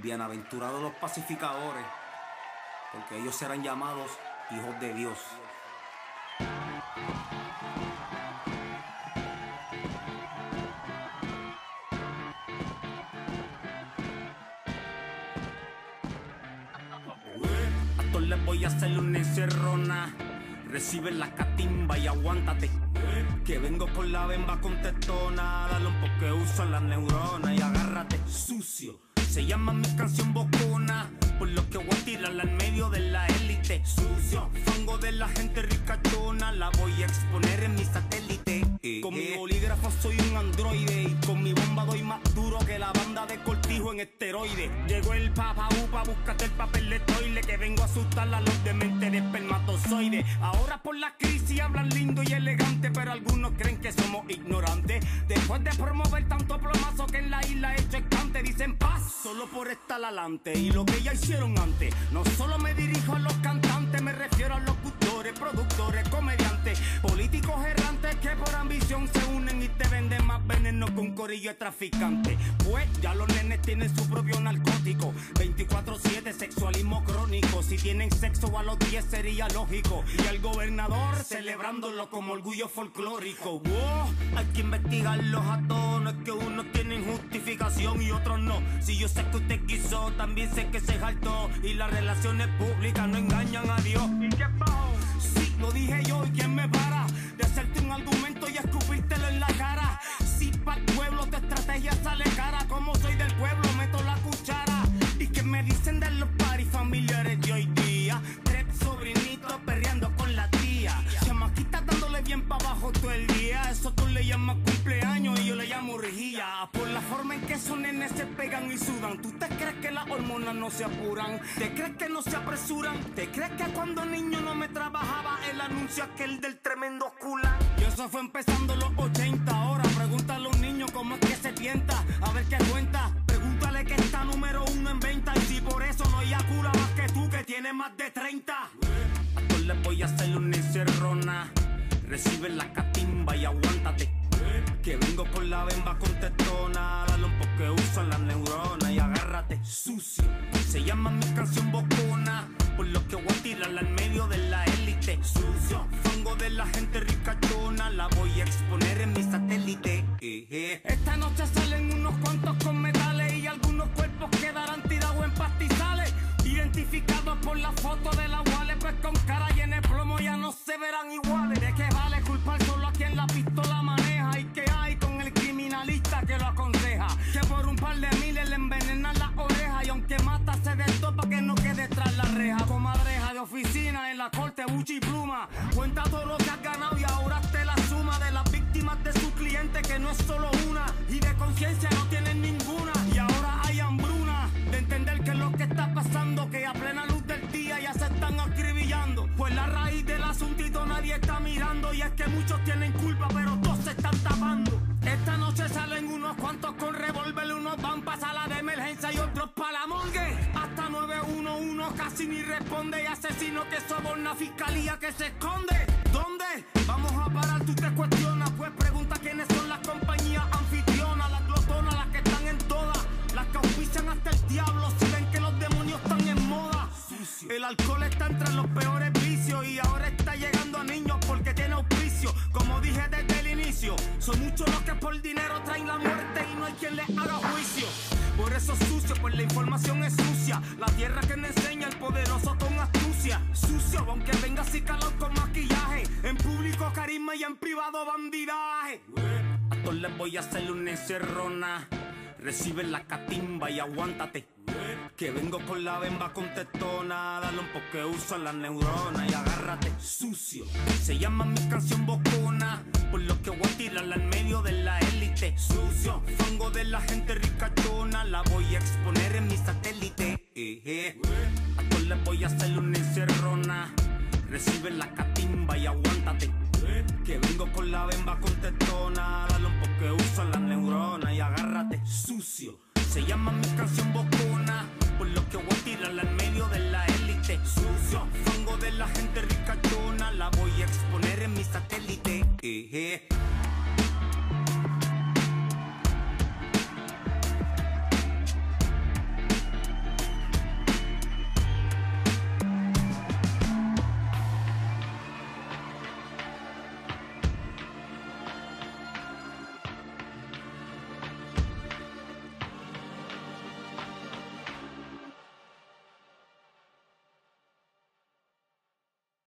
Bienaventurados los pacificadores, porque ellos serán llamados hijos de Dios. A todos les voy a hacer una encerrona. Recibe la catimba y aguántate. Que vengo con la bemba contestona. Dale un poco uso las neuronas y agárrate. Se llama mi canción bocona. Por lo que voy a tirarla en medio de la élite. Sucio, fango de la gente ricachona. La voy a exponer en mi satélite. Con mi bolígrafo soy un androide. Y con mi bomba doy más duro que la banda de cortijo en esteroide. Llegó el papa upa, búscate el papel de toile. Que vengo a asustar a los dementes de espermatozoide. Ahora por la crisis hablan lindo y elegante. Pero algunos creen que somos ignorantes. Después de promover tanto plomazo que en la isla he hecho escante. Dicen paz, por estar adelante. Y lo que ya hicieron antes. No solo me dirijo a los cantantes, me refiero a locutores, productores, comediantes, políticos errantes que por ambición corillo de traficantes. Pues ya los nenes tienen su propio narcótico. 24-7, sexualismo crónico. Si tienen sexo a los 10 sería lógico. Y el gobernador celebrándolo como orgullo folclórico. Wow, hay que investigarlos a todos. No es que unos tienen justificación y otros no. Si yo sé que usted quiso, también sé que se jaltó. Y las relaciones públicas no engañan a Dios. ¿Y qué? Sí, lo dije yo, ¿y quién me para? De hacerte un argumento y escupírtelo esos nenes se pegan y sudan. ¿Tú te crees que las hormonas no se apuran? ¿Te crees que no se apresuran? ¿Te crees que cuando niño no me trabajaba el anuncio aquel del tremendo culan? Y eso fue empezando los 80 ahora. Pregúntale a un niño cómo es que se tienta. A ver qué cuenta. Pregúntale que está número uno en venta. Y si por eso no hay cura más que tú que tienes más de 30. A todos les voy a hacer una encerrona. Recibe la catimba y aguántate. Que vengo con la bemba contestona. Dale un uso a las neuronas y agárrate, sucio. Se llama mi canción bocona. Por lo que voy a tirarla en medio y pluma. Cuenta todo lo que has ganado y ahora te la suma de las víctimas de su cliente que no es solo una y de conciencia no tienen ninguna. Y ahora hay hambruna de entender que es lo que está pasando, que a plena luz del día ya se están acribillando. Pues la raíz del asuntito nadie está mirando y es que muchos tienen culpa, pero todos se están tapando. Esta noche salen unos cuantos con revólver, unos van pa' sala de emergencia y otros pa' la morgue. Hasta 911 casi ni responde y asesino que soborna fiscalía que se esconde. ¿Dónde? Vamos a parar, tú te cuestionas, pues pregunta quiénes Por eso sucio, pues la información es sucia. La tierra que me enseña el poderoso con astucia. Sucio, aunque venga así calor con maquillaje. En público carisma y en privado bandidaje. A todos les voy a hacer una encerrona. Recibe la catimba y aguántate. Que vengo con la bemba contestona. Dale un poco de uso a las neuronas y agárrate, sucio. Se llama mi canción bocona. Por lo que voy a tirarla en medio de la élite. Sucio, fango de la gente ricachona. La voy a exponer en mi satélite. Eh, eh. A todos les voy a hacer una encerrona. Recibe la fango de